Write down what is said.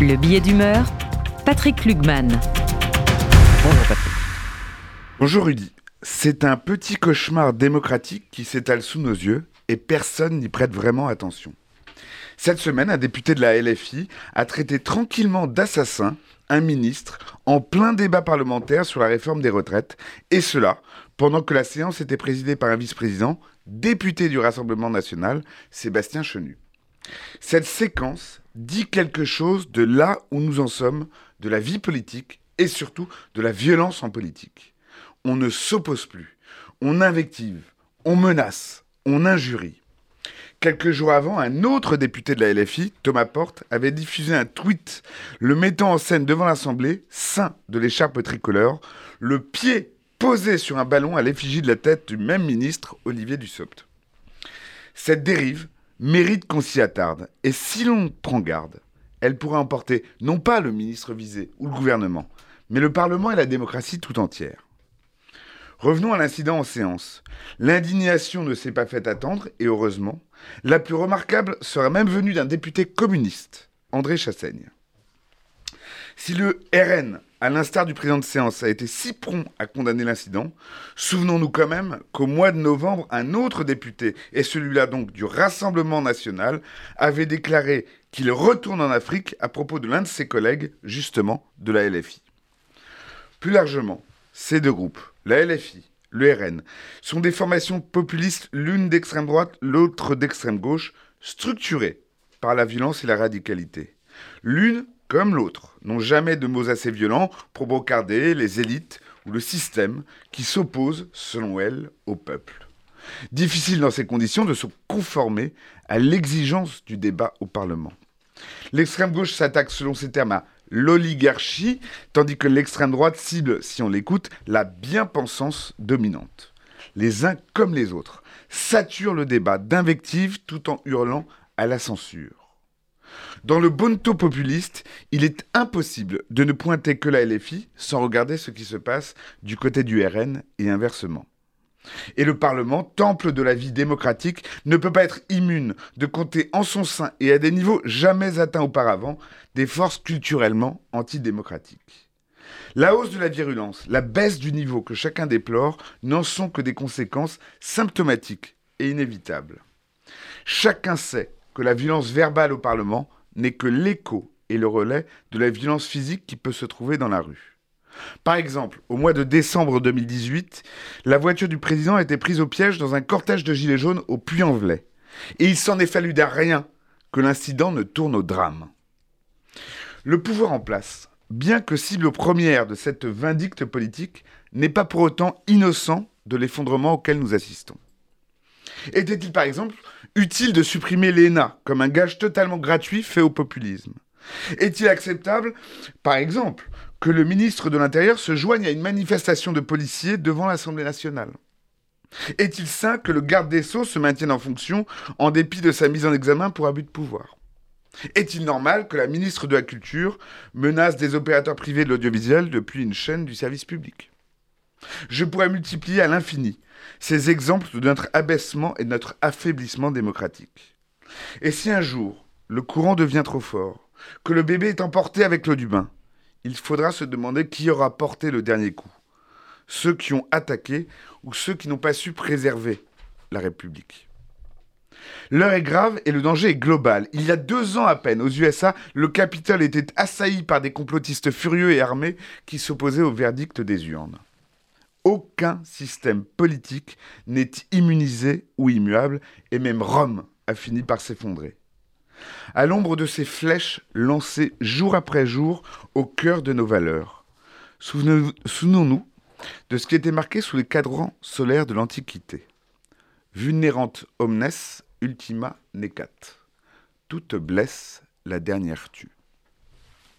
Le billet d'humeur, Patrick Klugman. Bonjour Patrick. Bonjour Rudy. C'est un petit cauchemar démocratique qui s'étale sous nos yeux et personne n'y prête vraiment attention. Cette semaine, un député de la LFI a traité tranquillement d'assassin un ministre en plein débat parlementaire sur la réforme des retraites, et cela pendant que la séance était présidée par un vice-président, député du Rassemblement national, Sébastien Chenu. Cette séquence dit quelque chose de là où nous en sommes, de la vie politique et surtout de la violence en politique. On ne s'oppose plus, on invective, on menace, on injurie. Quelques jours avant, un autre député de la LFI, Thomas Porte, avait diffusé un tweet le mettant en scène devant l'Assemblée, saint de l'écharpe tricolore, le pied posé sur un ballon à l'effigie de la tête du même ministre, Olivier Dussopt. Cette dérive mérite qu'on s'y attarde, et si l'on prend garde, elle pourrait emporter non pas le ministre visé ou le gouvernement, mais le Parlement et la démocratie tout entière. Revenons à l'incident en séance. L'indignation ne s'est pas faite attendre, et heureusement, la plus remarquable sera même venue d'un député communiste, André Chassaigne. Si le RN, à l'instar du président de séance, a été si prompt à condamner l'incident, souvenons-nous quand même qu'au mois de novembre, un autre député, et celui-là donc du Rassemblement national, avait déclaré qu'il retourne en Afrique à propos de l'un de ses collègues, justement de la LFI. Plus largement, ces deux groupes, la LFI, le RN, sont des formations populistes, l'une d'extrême droite, l'autre d'extrême gauche, structurées par la violence et la radicalité. L'une, comme l'autre, n'ont jamais de mots assez violents pour brocarder les élites ou le système qui s'oppose, selon elles, au peuple. Difficile dans ces conditions de se conformer à l'exigence du débat au Parlement. L'extrême gauche s'attaque, selon ces termes, à l'oligarchie, tandis que l'extrême droite cible, si on l'écoute, la bien-pensance dominante. Les uns comme les autres saturent le débat d'invectives tout en hurlant à la censure. Dans le bonto populiste, il est impossible de ne pointer que la LFI sans regarder ce qui se passe du côté du RN et inversement. Et le Parlement, temple de la vie démocratique, ne peut pas être immune de compter en son sein et à des niveaux jamais atteints auparavant des forces culturellement antidémocratiques. La hausse de la virulence, la baisse du niveau que chacun déplore n'en sont que des conséquences symptomatiques et inévitables. Chacun sait que la violence verbale au Parlement n'est que l'écho et le relais de la violence physique qui peut se trouver dans la rue. Par exemple, au mois de décembre 2018, la voiture du président a été prise au piège dans un cortège de gilets jaunes au Puy-en-Velay. Et il s'en est fallu d'un rien que l'incident ne tourne au drame. Le pouvoir en place, bien que cible première de cette vindicte politique, n'est pas pour autant innocent de l'effondrement auquel nous assistons. Était-il par exemple utile de supprimer l'ENA comme un gage totalement gratuit fait au populisme? Est-il acceptable, par exemple, que le ministre de l'Intérieur se joigne à une manifestation de policiers devant l'Assemblée nationale? Est-il sain que le garde des Sceaux se maintienne en fonction en dépit de sa mise en examen pour abus de pouvoir? Est-il normal que la ministre de la Culture menace des opérateurs privés de l'audiovisuel depuis une chaîne du service public? Je pourrais multiplier à l'infini ces exemples de notre abaissement et de notre affaiblissement démocratique. Et si un jour le courant devient trop fort, que le bébé est emporté avec l'eau du bain, il faudra se demander qui aura porté le dernier coup. Ceux qui ont attaqué ou ceux qui n'ont pas su préserver la République. L'heure est grave et le danger est global. Il y a deux ans à peine, aux USA, le Capitole était assailli par des complotistes furieux et armés qui s'opposaient au verdict des urnes. Aucun système politique n'est immunisé ou immuable, et même Rome a fini par s'effondrer à l'ombre de ces flèches lancées jour après jour au cœur de nos valeurs. Souvenons-nous de ce qui était marqué sous les cadrans solaires de l'Antiquité. Vulnerant omnes ultima necat. Toute blesse, la dernière tue.